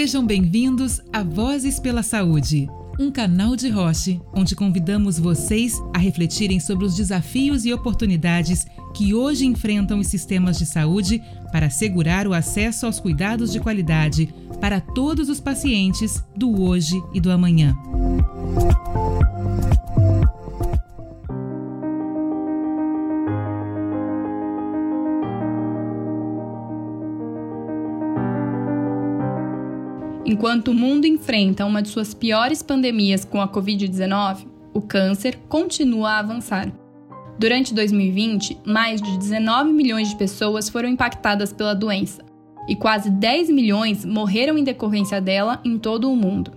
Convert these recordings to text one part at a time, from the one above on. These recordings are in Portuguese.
Sejam bem-vindos a Vozes pela Saúde, um canal de Roche onde convidamos vocês a refletirem sobre os desafios e oportunidades que hoje enfrentam os sistemas de saúde para assegurar o acesso aos cuidados de qualidade para todos os pacientes do hoje e do amanhã. Enquanto o mundo enfrenta uma de suas piores pandemias com a Covid-19, o câncer continua a avançar. Durante 2020, mais de 19 milhões de pessoas foram impactadas pela doença e quase 10 milhões morreram em decorrência dela em todo o mundo.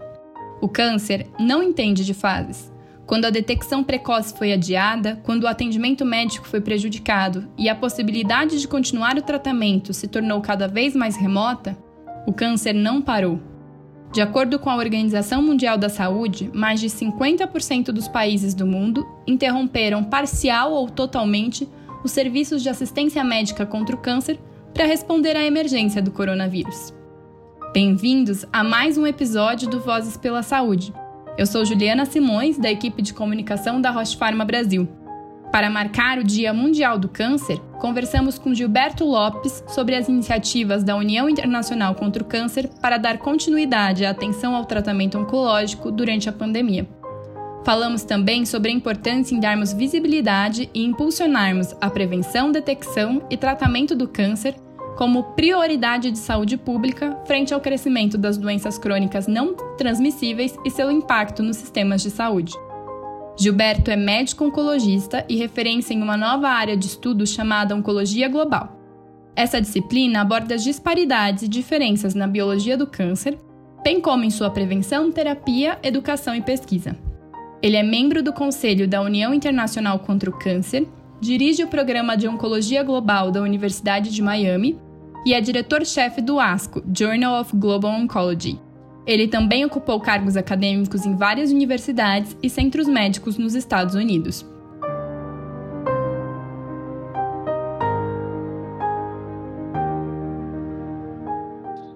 O câncer não entende de fases. Quando a detecção precoce foi adiada, quando o atendimento médico foi prejudicado e a possibilidade de continuar o tratamento se tornou cada vez mais remota, o câncer não parou. De acordo com a Organização Mundial da Saúde, mais de 50% dos países do mundo interromperam parcial ou totalmente os serviços de assistência médica contra o câncer para responder à emergência do coronavírus. Bem-vindos a mais um episódio do Vozes pela Saúde. Eu sou Juliana Simões, da equipe de comunicação da Roche Pharma Brasil. Para marcar o Dia Mundial do Câncer, conversamos com Gilberto Lopes sobre as iniciativas da União Internacional contra o Câncer para dar continuidade à atenção ao tratamento oncológico durante a pandemia. Falamos também sobre a importância em darmos visibilidade e impulsionarmos a prevenção, detecção e tratamento do câncer como prioridade de saúde pública frente ao crescimento das doenças crônicas não transmissíveis e seu impacto nos sistemas de saúde. Gilberto é médico oncologista e referência em uma nova área de estudo chamada Oncologia Global. Essa disciplina aborda as disparidades e diferenças na biologia do câncer, bem como em sua prevenção, terapia, educação e pesquisa. Ele é membro do Conselho da União Internacional contra o Câncer, dirige o programa de Oncologia Global da Universidade de Miami e é diretor-chefe do ASCO, Journal of Global Oncology, ele também ocupou cargos acadêmicos em várias universidades e centros médicos nos Estados Unidos.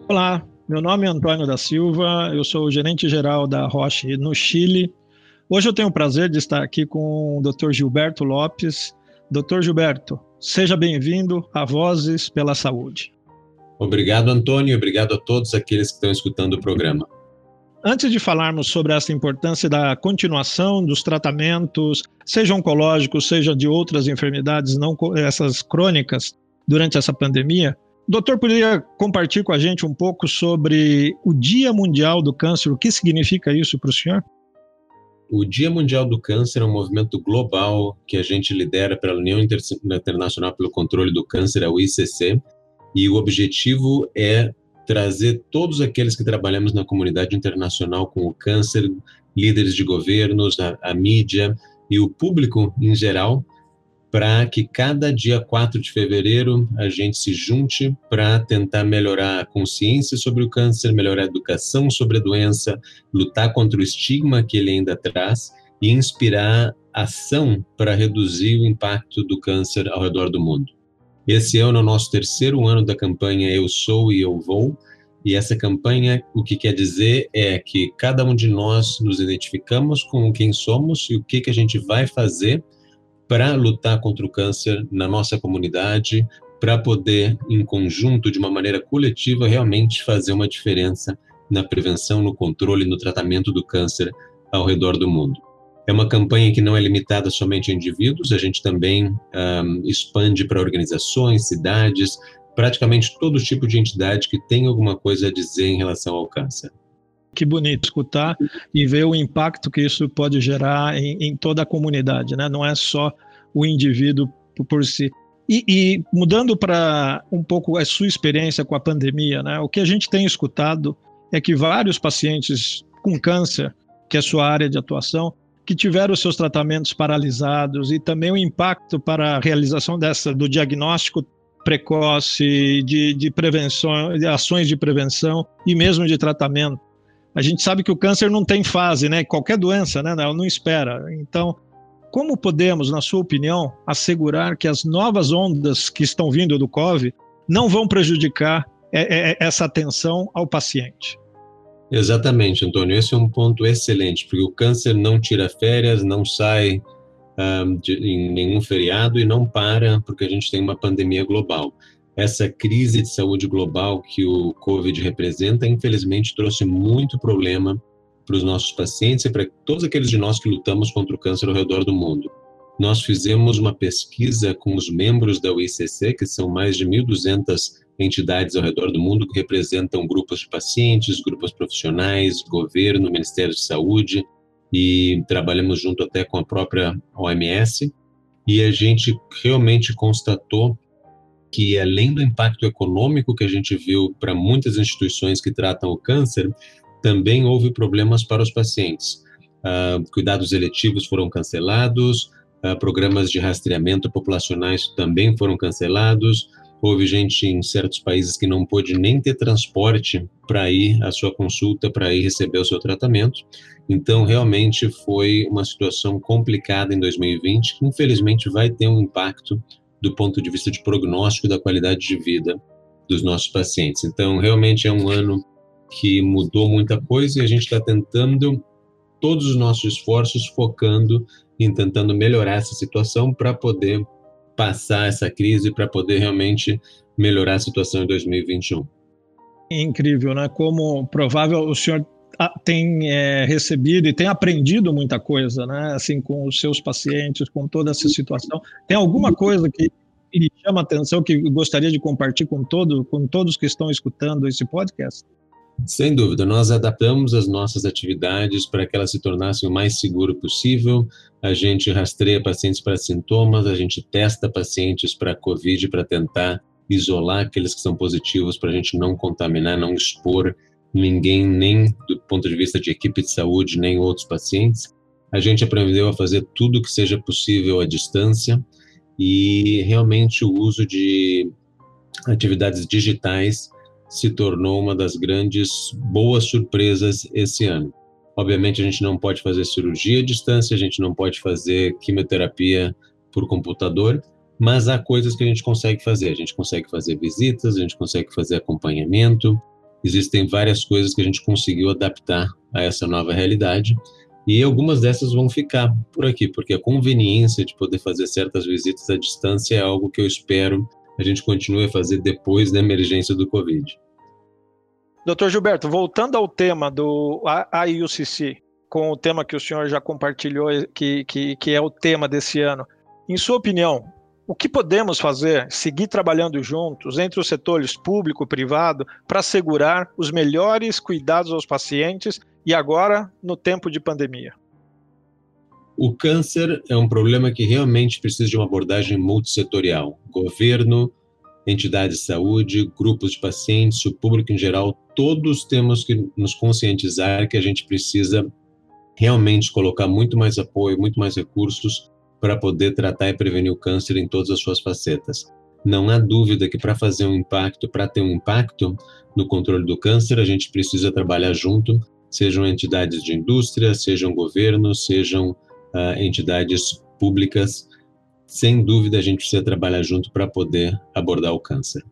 Olá, meu nome é Antônio da Silva, eu sou o gerente-geral da Roche no Chile. Hoje eu tenho o prazer de estar aqui com o Dr. Gilberto Lopes. Dr. Gilberto, seja bem-vindo a Vozes pela Saúde. Obrigado, Antônio, obrigado a todos aqueles que estão escutando o programa. Antes de falarmos sobre essa importância da continuação dos tratamentos, seja oncológicos, seja de outras enfermidades, não essas crônicas, durante essa pandemia, o doutor poderia compartilhar com a gente um pouco sobre o Dia Mundial do Câncer? O que significa isso para o senhor? O Dia Mundial do Câncer é um movimento global que a gente lidera pela União Internacional pelo Controle do Câncer, a UICC, e o objetivo é trazer todos aqueles que trabalhamos na comunidade internacional com o câncer, líderes de governos, a, a mídia e o público em geral, para que cada dia 4 de fevereiro a gente se junte para tentar melhorar a consciência sobre o câncer, melhorar a educação sobre a doença, lutar contra o estigma que ele ainda traz e inspirar ação para reduzir o impacto do câncer ao redor do mundo. Esse ano é o nosso terceiro ano da campanha Eu Sou e Eu Vou. E essa campanha, o que quer dizer é que cada um de nós nos identificamos com quem somos e o que, que a gente vai fazer para lutar contra o câncer na nossa comunidade, para poder, em conjunto, de uma maneira coletiva, realmente fazer uma diferença na prevenção, no controle, no tratamento do câncer ao redor do mundo. É uma campanha que não é limitada somente a indivíduos, a gente também um, expande para organizações, cidades, praticamente todo tipo de entidade que tem alguma coisa a dizer em relação ao câncer. Que bonito escutar e ver o impacto que isso pode gerar em, em toda a comunidade, né? Não é só o indivíduo por si. E, e mudando para um pouco a sua experiência com a pandemia, né? O que a gente tem escutado é que vários pacientes com câncer, que é a sua área de atuação, que tiveram seus tratamentos paralisados e também o impacto para a realização dessa do diagnóstico precoce, de, de prevenção, de ações de prevenção e mesmo de tratamento. A gente sabe que o câncer não tem fase, né? Qualquer doença, né? Ela não espera. Então, como podemos, na sua opinião, assegurar que as novas ondas que estão vindo do COVID não vão prejudicar é, é, essa atenção ao paciente? Exatamente, Antônio. Esse é um ponto excelente, porque o câncer não tira férias, não sai de, em nenhum feriado e não para porque a gente tem uma pandemia global. Essa crise de saúde global que o Covid representa, infelizmente, trouxe muito problema para os nossos pacientes e para todos aqueles de nós que lutamos contra o câncer ao redor do mundo. Nós fizemos uma pesquisa com os membros da UICC, que são mais de 1.200 entidades ao redor do mundo que representam grupos de pacientes, grupos profissionais, governo, Ministério de Saúde, e trabalhamos junto até com a própria OMS. E a gente realmente constatou que, além do impacto econômico que a gente viu para muitas instituições que tratam o câncer, também houve problemas para os pacientes. Uh, cuidados eletivos foram cancelados, programas de rastreamento populacionais também foram cancelados, Houve gente em certos países que não pôde nem ter transporte para ir à sua consulta, para ir receber o seu tratamento. Então, realmente foi uma situação complicada em 2020, que infelizmente vai ter um impacto do ponto de vista de prognóstico da qualidade de vida dos nossos pacientes. Então, realmente é um ano que mudou muita coisa e a gente está tentando todos os nossos esforços focando em tentando melhorar essa situação para poder passar essa crise para poder realmente melhorar a situação em 2021. Incrível, né? Como provável o senhor tem é, recebido e tem aprendido muita coisa, né? Assim, com os seus pacientes, com toda essa situação. Tem alguma coisa que lhe chama atenção que gostaria de compartilhar com todo, com todos que estão escutando esse podcast? Sem dúvida, nós adaptamos as nossas atividades para que elas se tornassem o mais seguro possível. A gente rastreia pacientes para sintomas, a gente testa pacientes para COVID para tentar isolar aqueles que são positivos para a gente não contaminar, não expor ninguém, nem do ponto de vista de equipe de saúde, nem outros pacientes. A gente aprendeu a fazer tudo que seja possível à distância e realmente o uso de atividades digitais se tornou uma das grandes boas surpresas esse ano. Obviamente, a gente não pode fazer cirurgia à distância, a gente não pode fazer quimioterapia por computador, mas há coisas que a gente consegue fazer. A gente consegue fazer visitas, a gente consegue fazer acompanhamento. Existem várias coisas que a gente conseguiu adaptar a essa nova realidade. E algumas dessas vão ficar por aqui, porque a conveniência de poder fazer certas visitas à distância é algo que eu espero a gente continue a fazer depois da emergência do Covid. Doutor Gilberto, voltando ao tema do IUCC, com o tema que o senhor já compartilhou, que, que, que é o tema desse ano, em sua opinião, o que podemos fazer, seguir trabalhando juntos entre os setores público e privado para assegurar os melhores cuidados aos pacientes e agora no tempo de pandemia? O câncer é um problema que realmente precisa de uma abordagem multissetorial. Governo, entidades de saúde, grupos de pacientes, o público em geral, todos temos que nos conscientizar que a gente precisa realmente colocar muito mais apoio, muito mais recursos para poder tratar e prevenir o câncer em todas as suas facetas. Não há dúvida que para fazer um impacto, para ter um impacto no controle do câncer, a gente precisa trabalhar junto, sejam entidades de indústria, sejam governos, sejam uh, entidades públicas, sem dúvida a gente precisa trabalhar junto para poder abordar o câncer.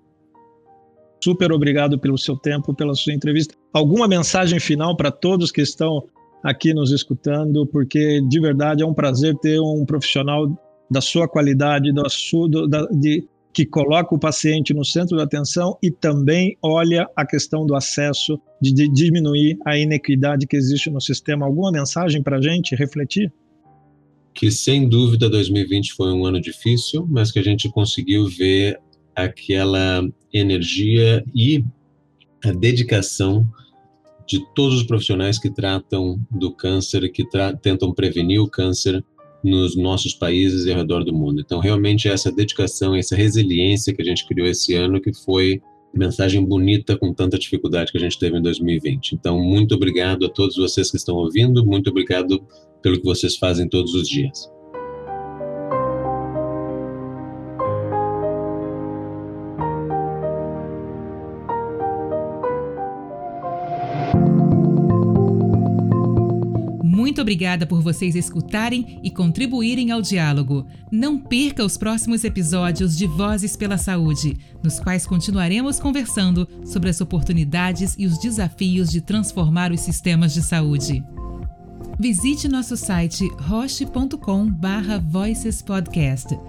Super obrigado pelo seu tempo, pela sua entrevista. Alguma mensagem final para todos que estão aqui nos escutando, porque de verdade é um prazer ter um profissional da sua qualidade, da sua, da, de, que coloca o paciente no centro da atenção e também olha a questão do acesso, de, de diminuir a inequidade que existe no sistema. Alguma mensagem para a gente refletir? Que sem dúvida 2020 foi um ano difícil, mas que a gente conseguiu ver aquela energia e a dedicação de todos os profissionais que tratam do câncer, que tentam prevenir o câncer nos nossos países e ao redor do mundo. Então, realmente, essa dedicação, essa resiliência que a gente criou esse ano, que foi mensagem bonita com tanta dificuldade que a gente teve em 2020. Então, muito obrigado a todos vocês que estão ouvindo, muito obrigado pelo que vocês fazem todos os dias. Muito obrigada por vocês escutarem e contribuírem ao diálogo. Não perca os próximos episódios de Vozes pela Saúde, nos quais continuaremos conversando sobre as oportunidades e os desafios de transformar os sistemas de saúde. Visite nosso site roche.com/voicespodcast.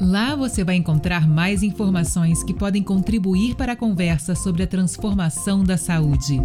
Lá você vai encontrar mais informações que podem contribuir para a conversa sobre a transformação da saúde.